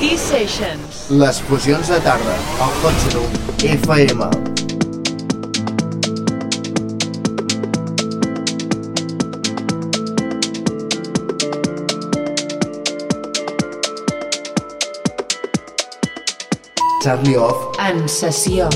T-Sessions. Les fusions de tarda, al Hot Room FM. Charlie Off En sessió.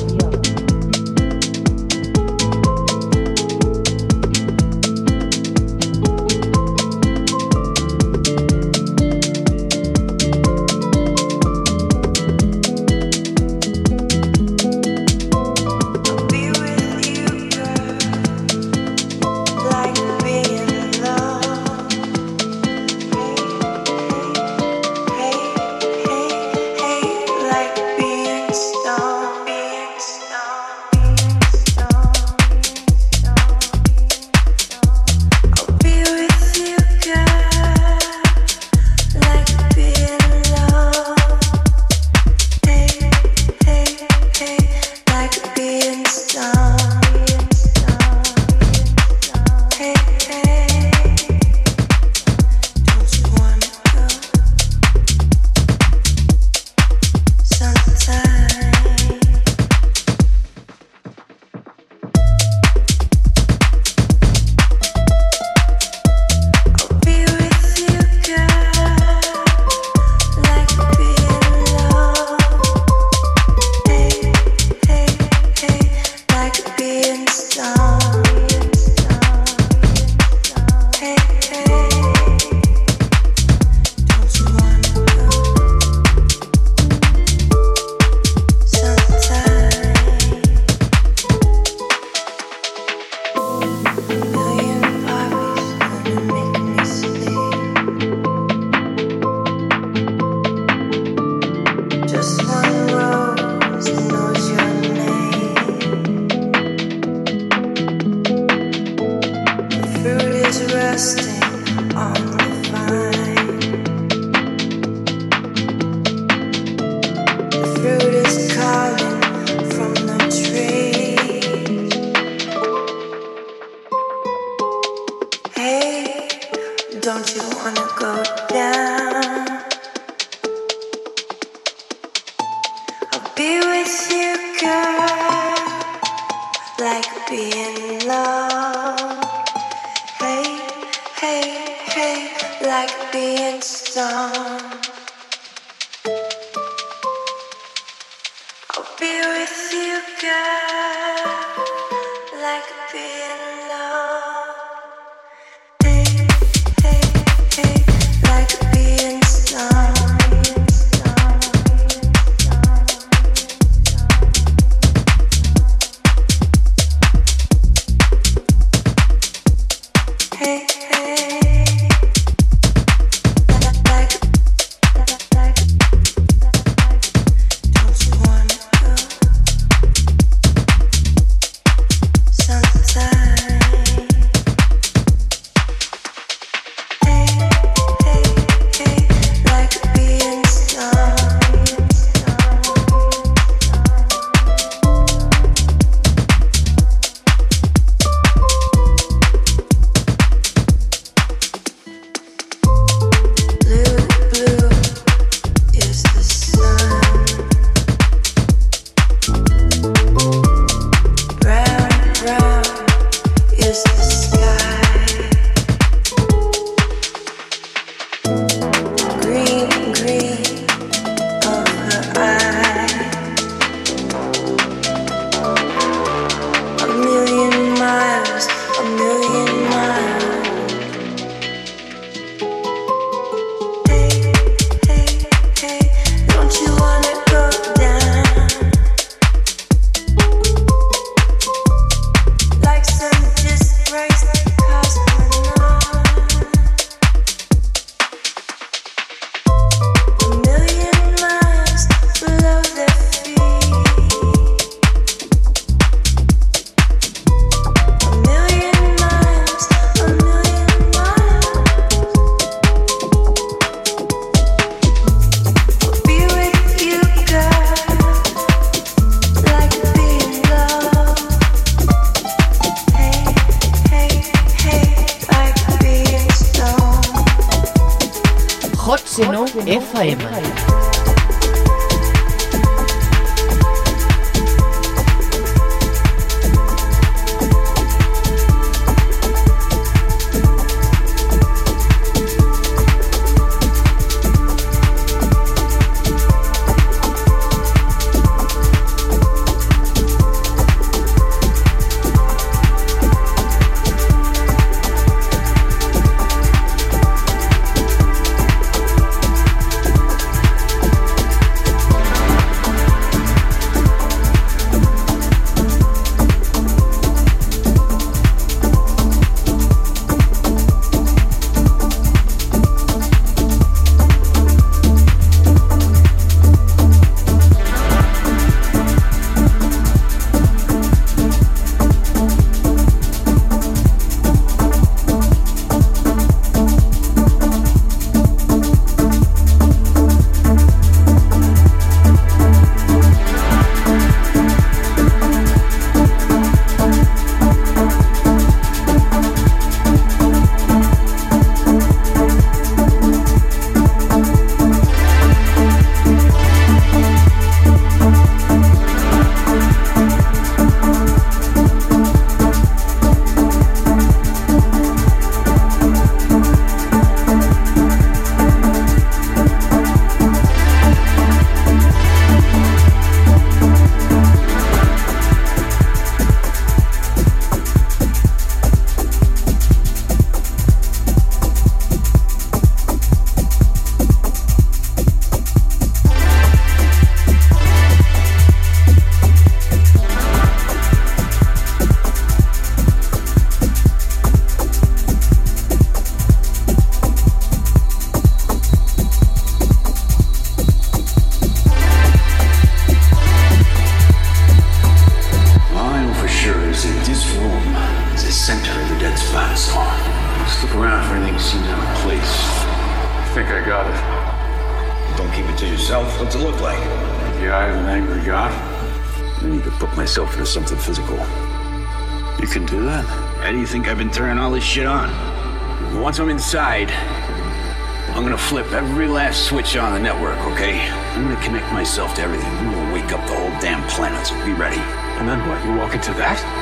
I'm gonna flip every last switch on the network, okay? I'm gonna connect myself to everything. I'm gonna wake up the whole damn planet, so be ready. And then what? You walk into that?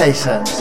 sensations.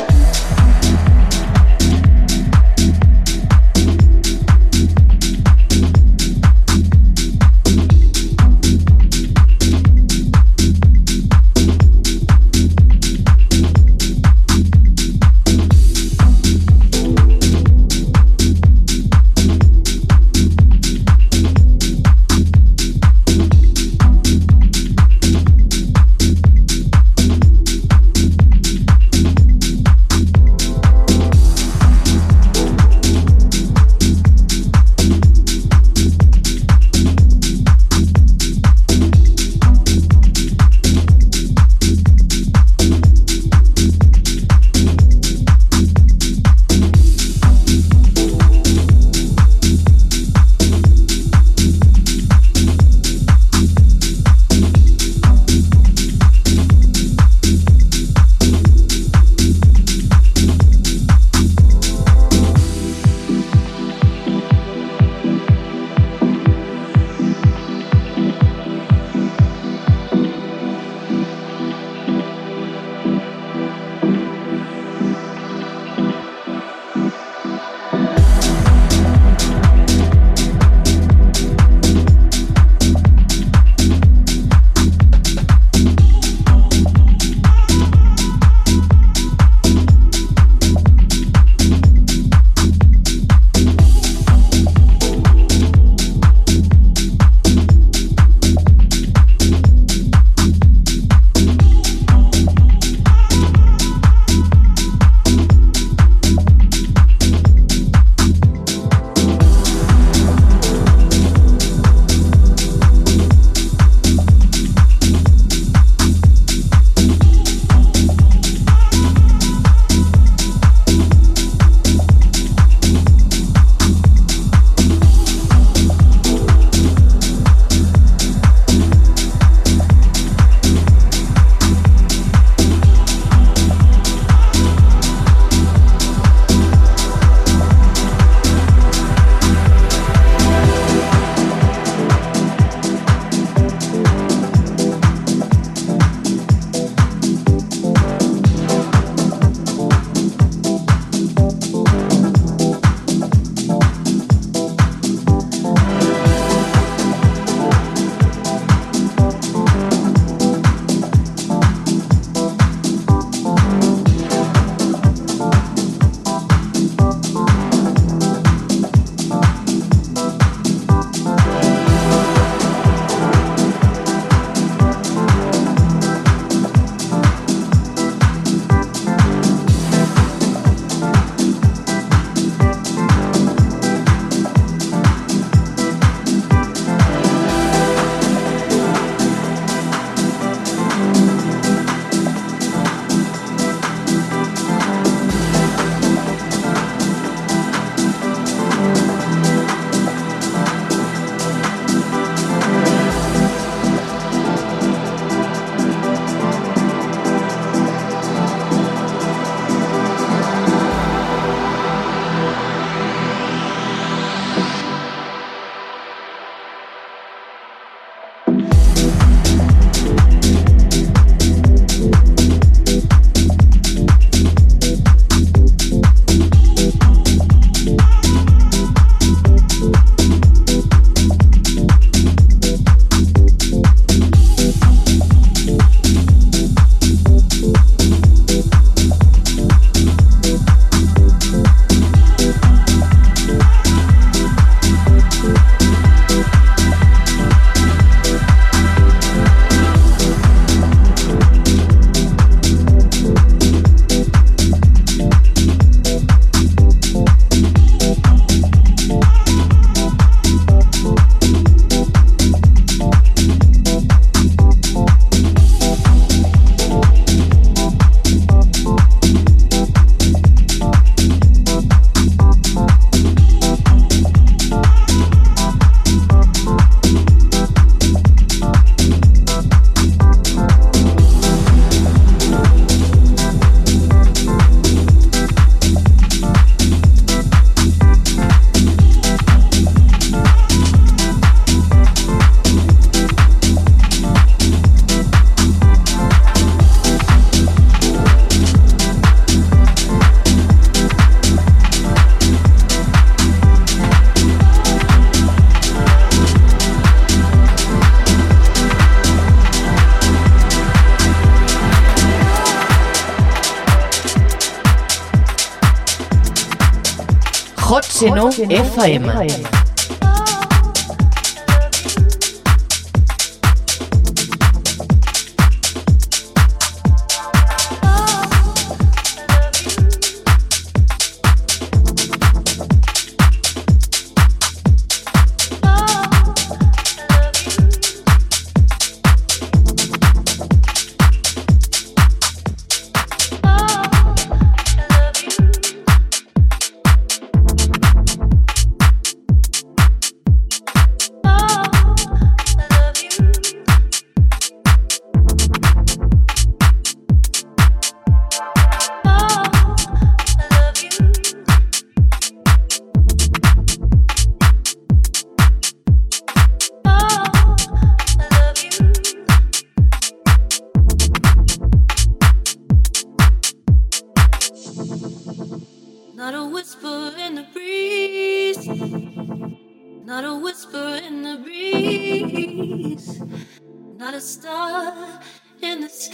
9 FM. FM.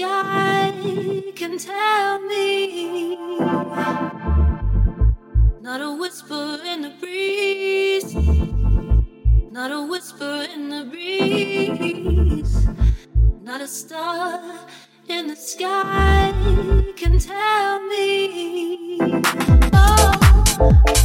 sky can tell me. Not a whisper in the breeze. Not a whisper in the breeze. Not a star in the sky can tell me. Oh.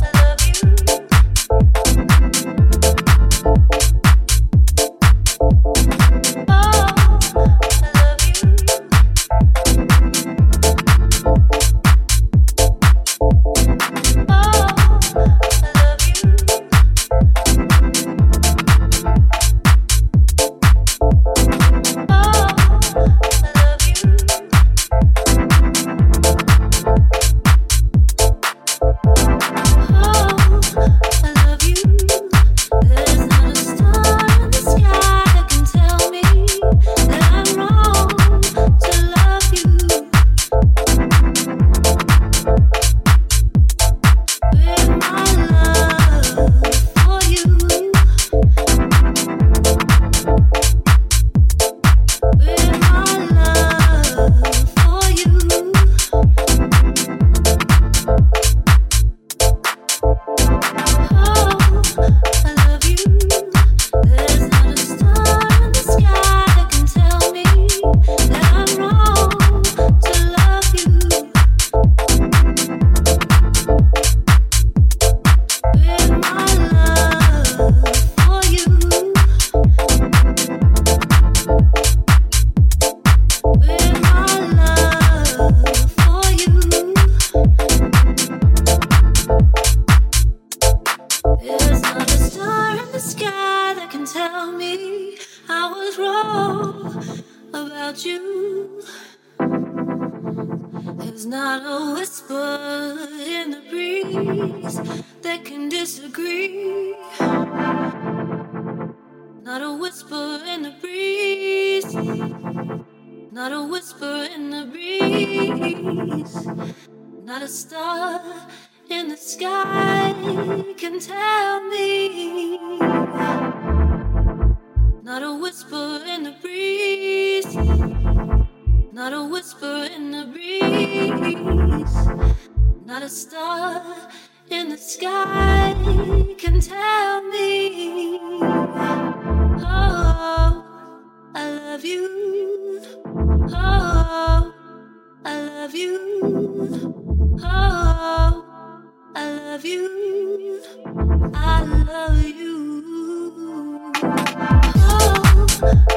about you. There's not a whisper in the breeze that can disagree. Not a whisper in the breeze. Not a whisper in the breeze. Not a star in the sky can tell me. Not a whisper in the breeze. Not a whisper in the breeze. Not a star in the sky can tell me. Oh, I love you. Oh, I love you. Oh, I love you. I love you. Oh.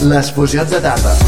les fusions de data.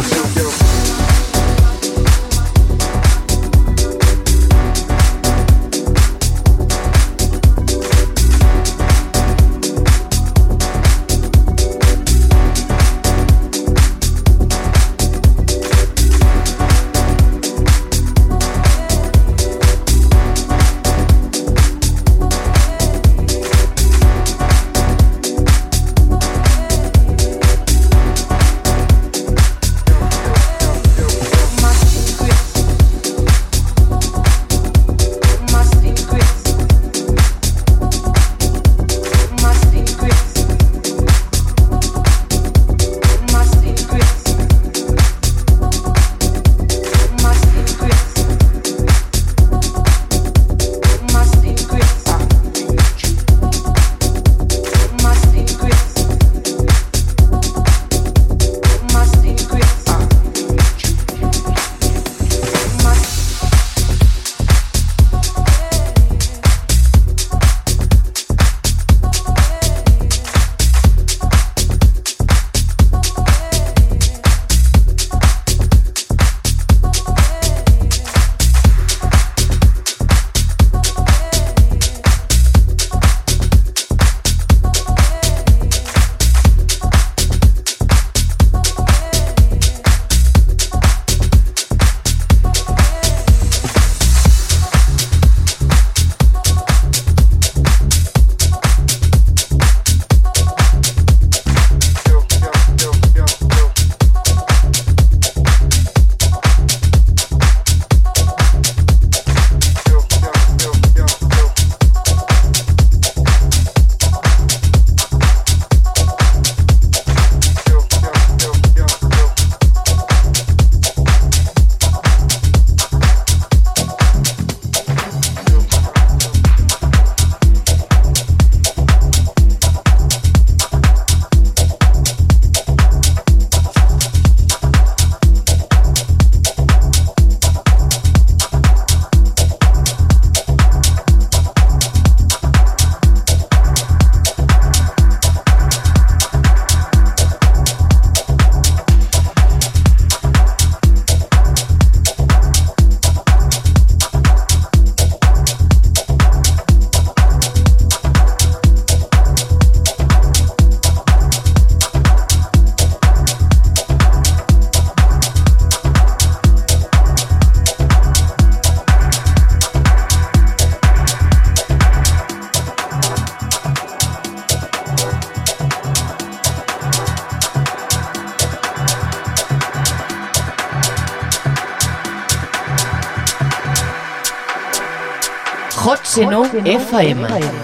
FM. FM.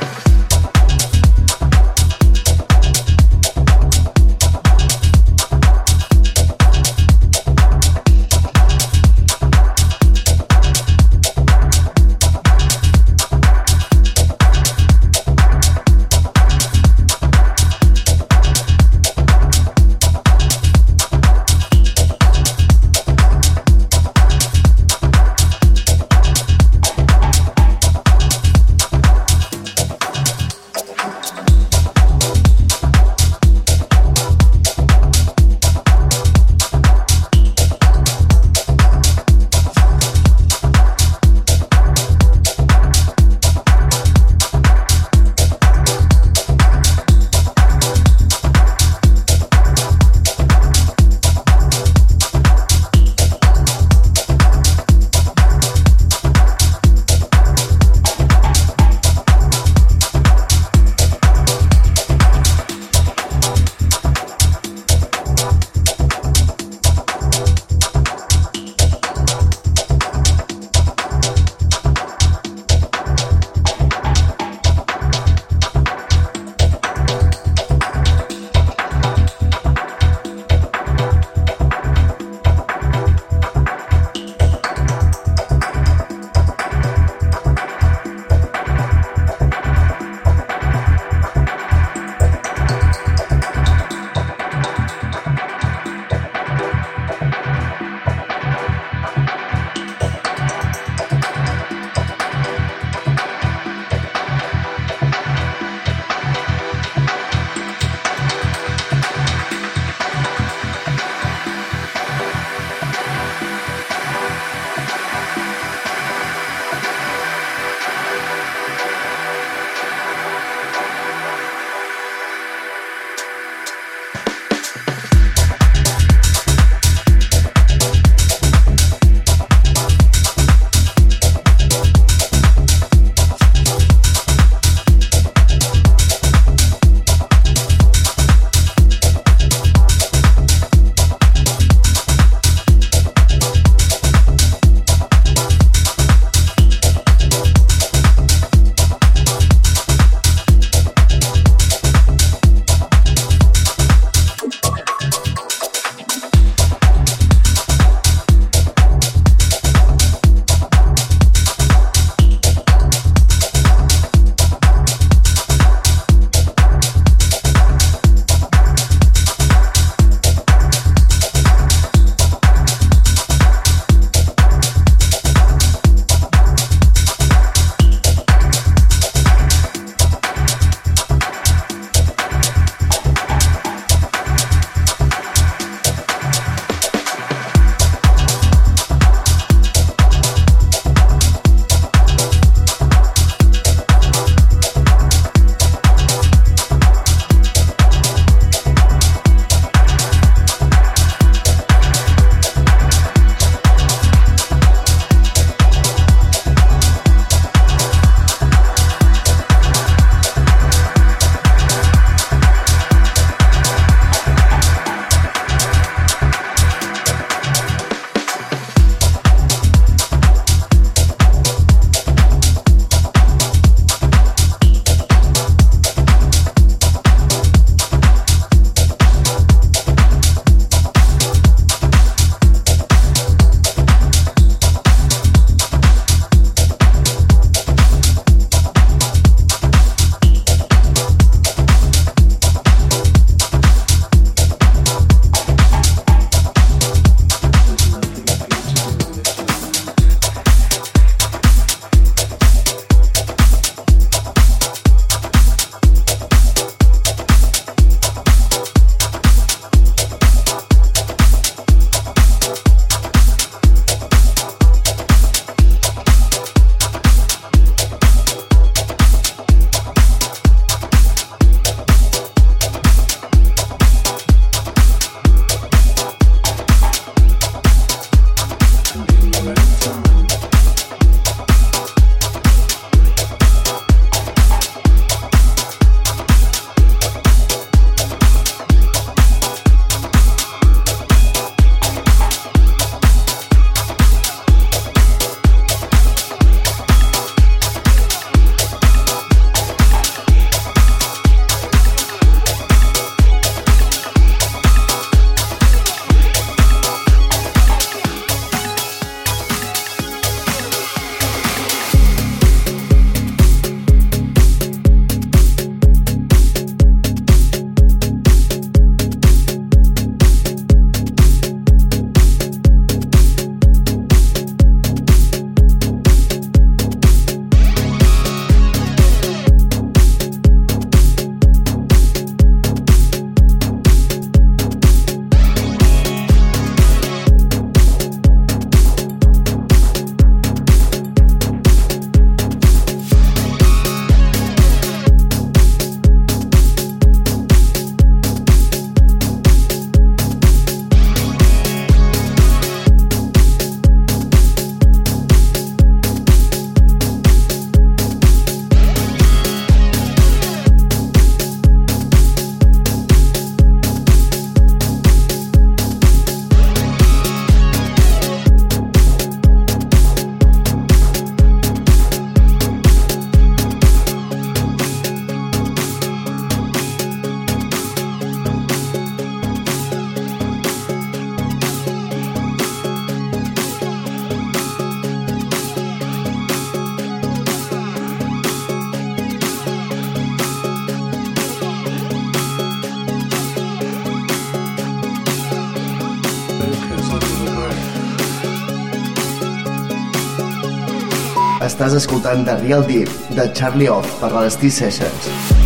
Escoltant The Real Deep de Charlie Off per T-Sessions. Sessions.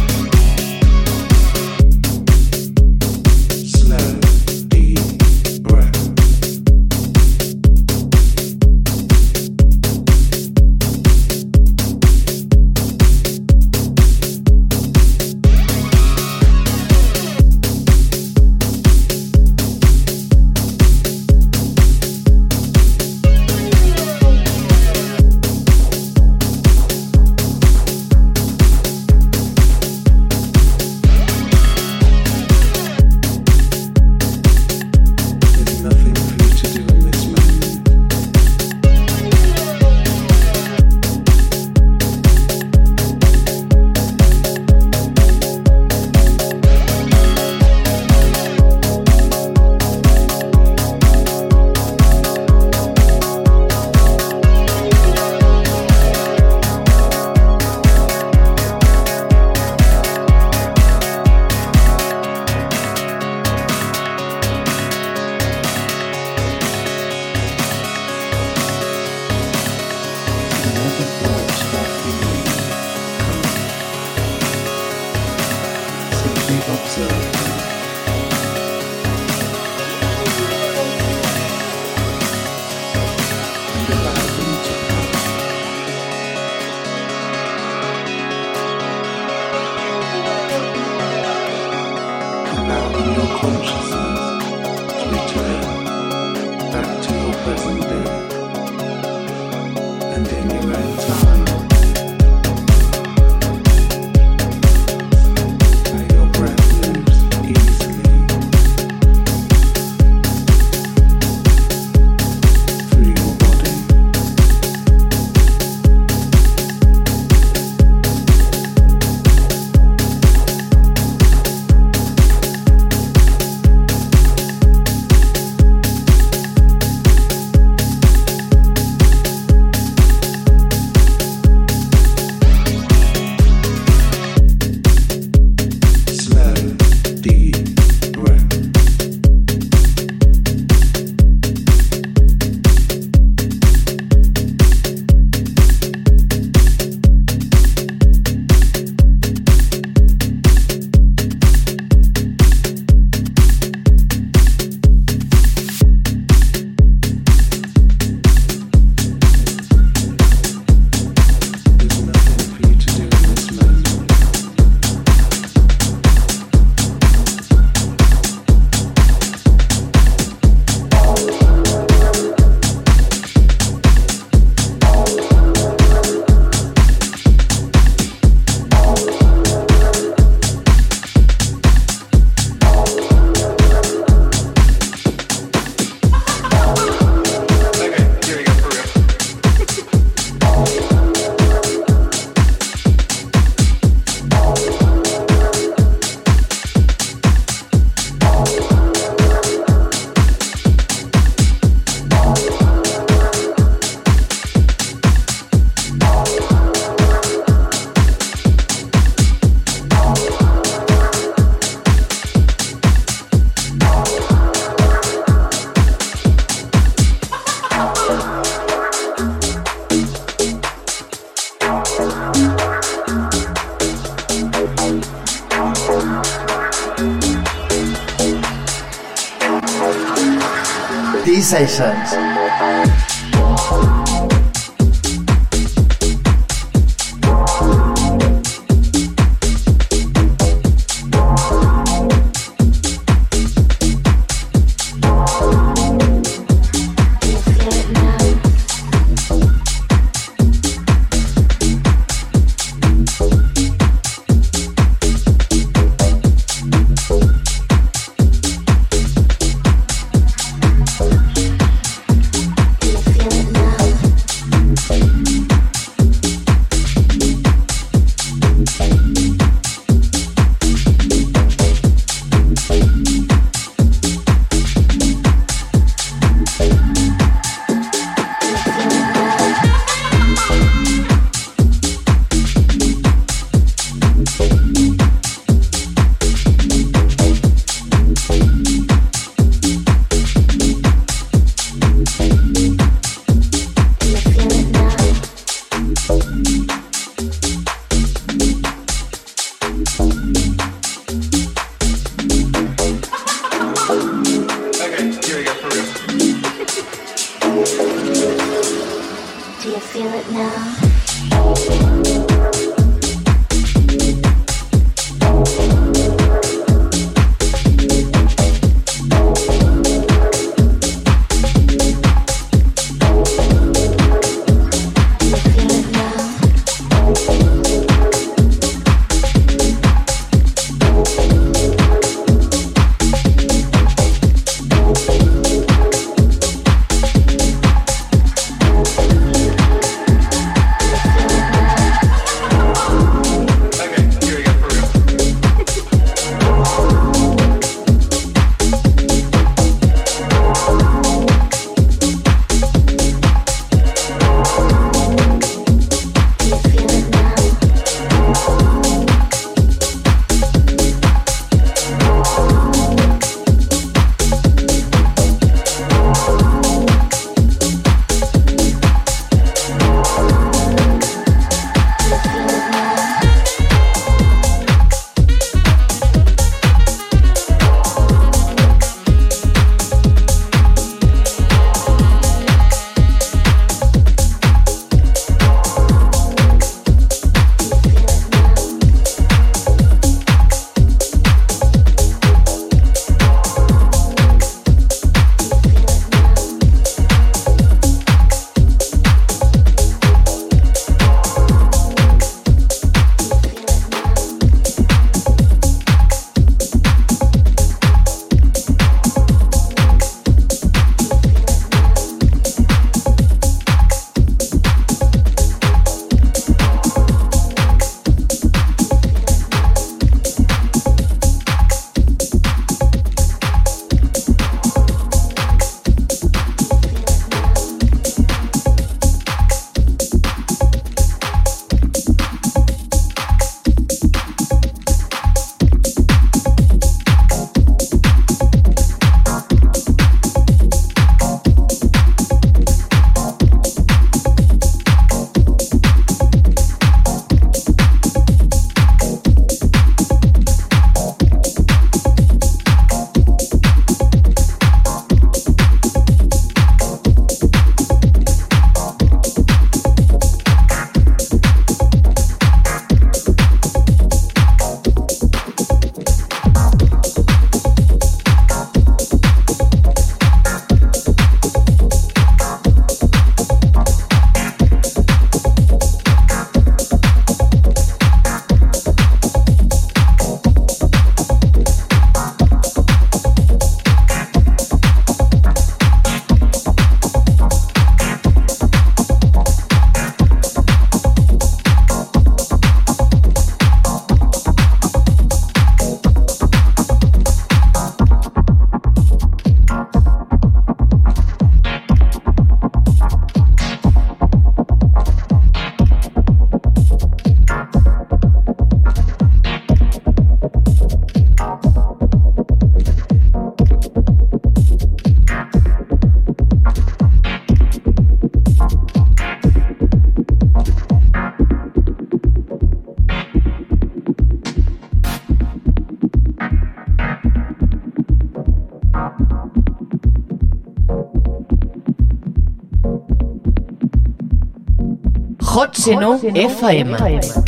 Hot Seno FM. FM.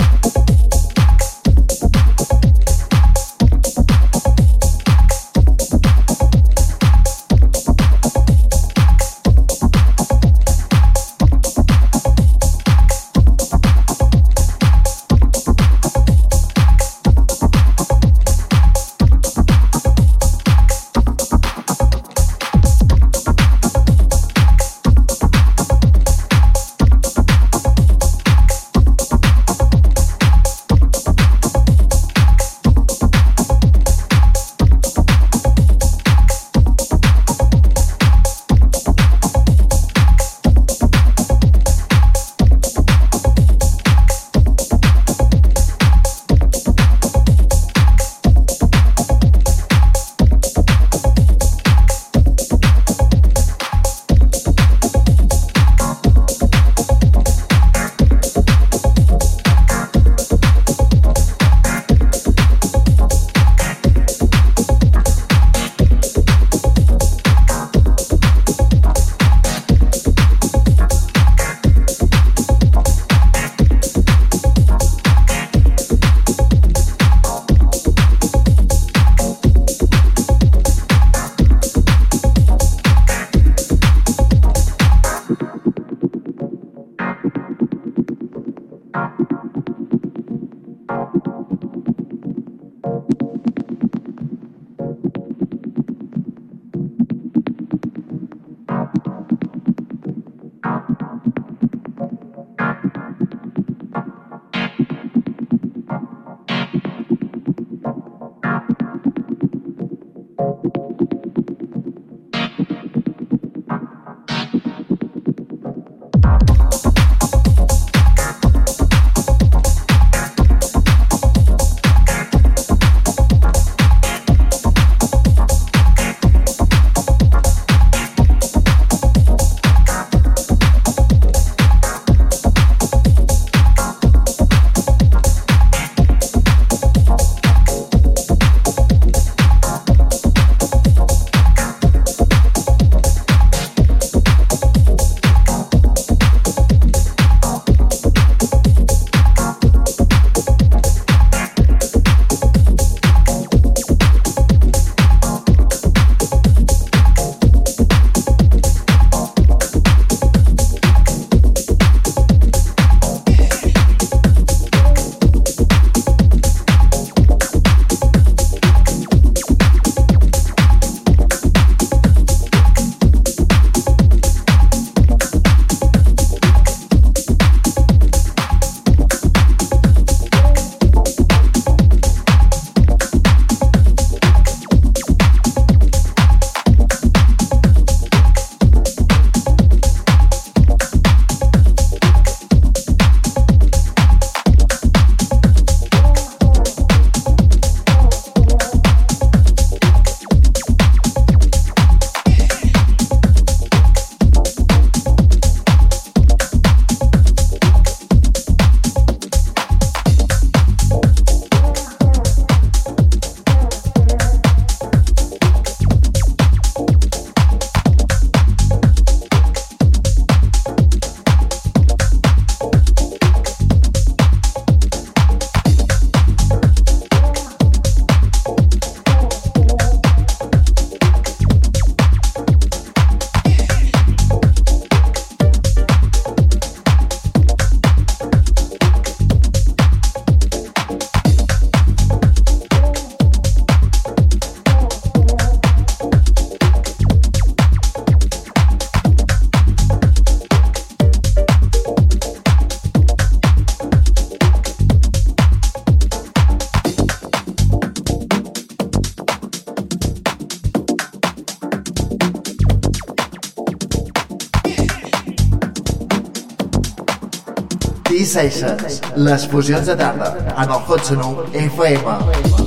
Sessions, les fusions de tarda, en el Hot FM.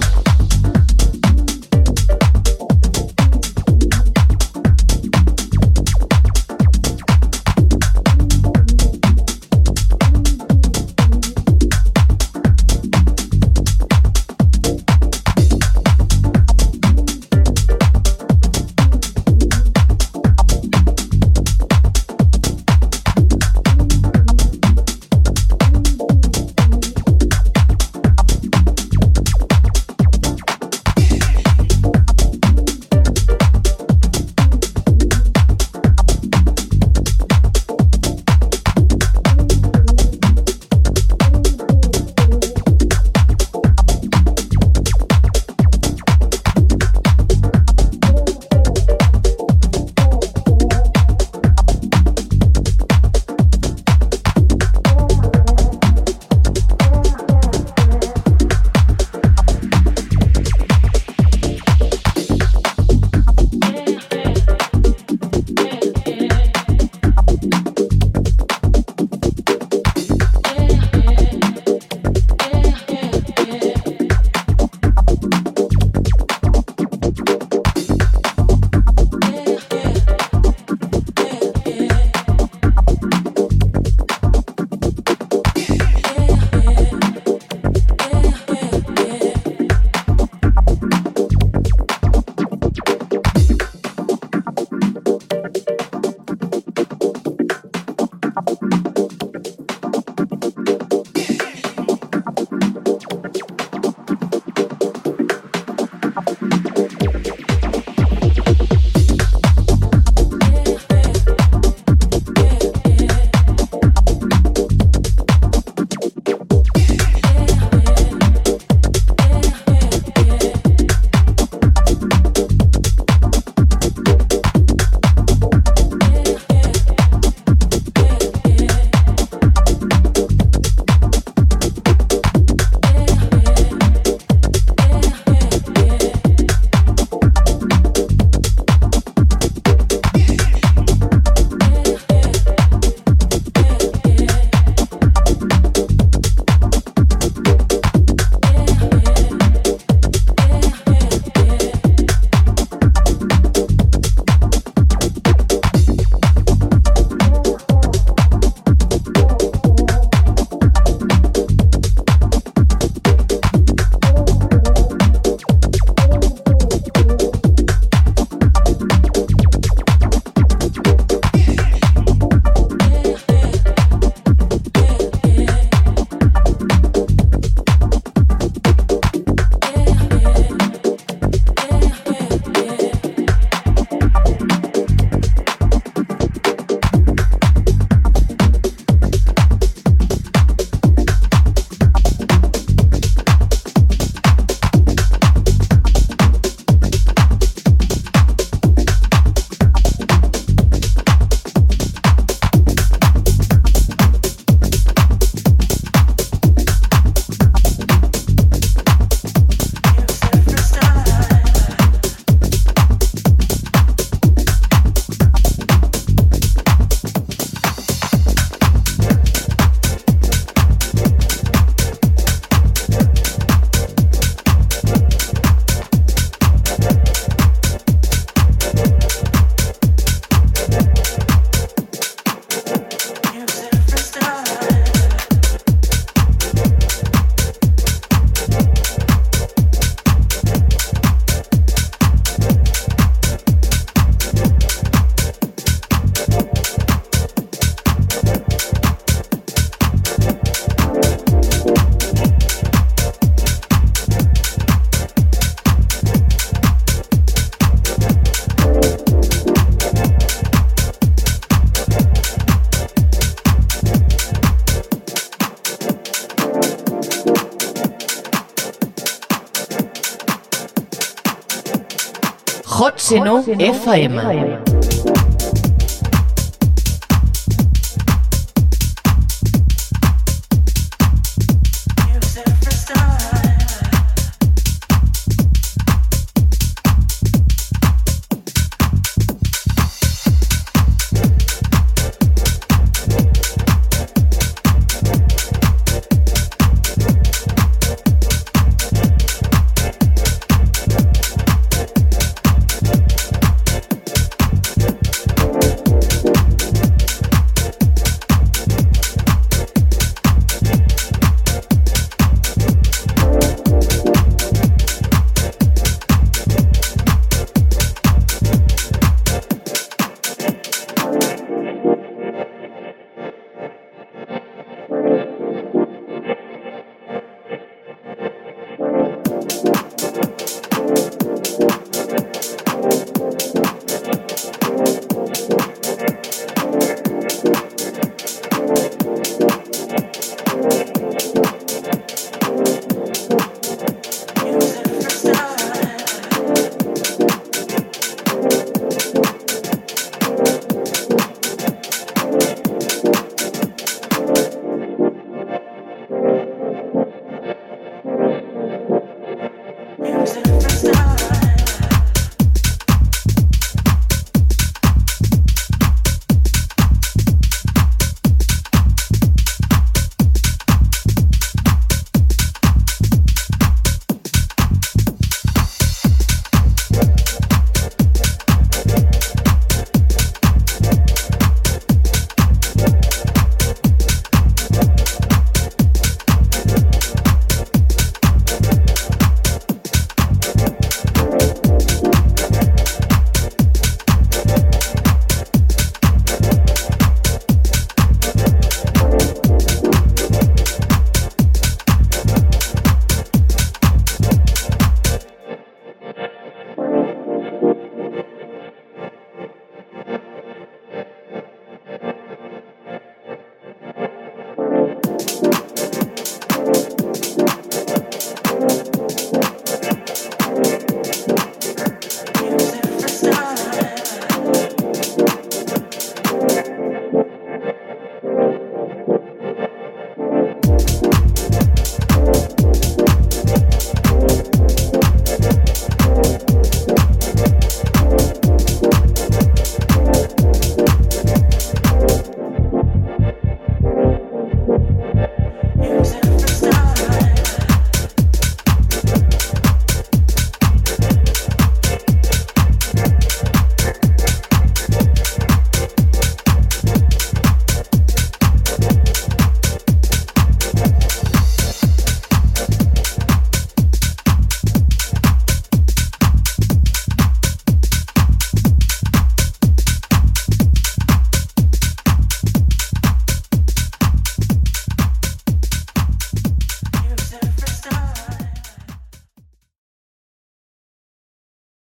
Xeno FM.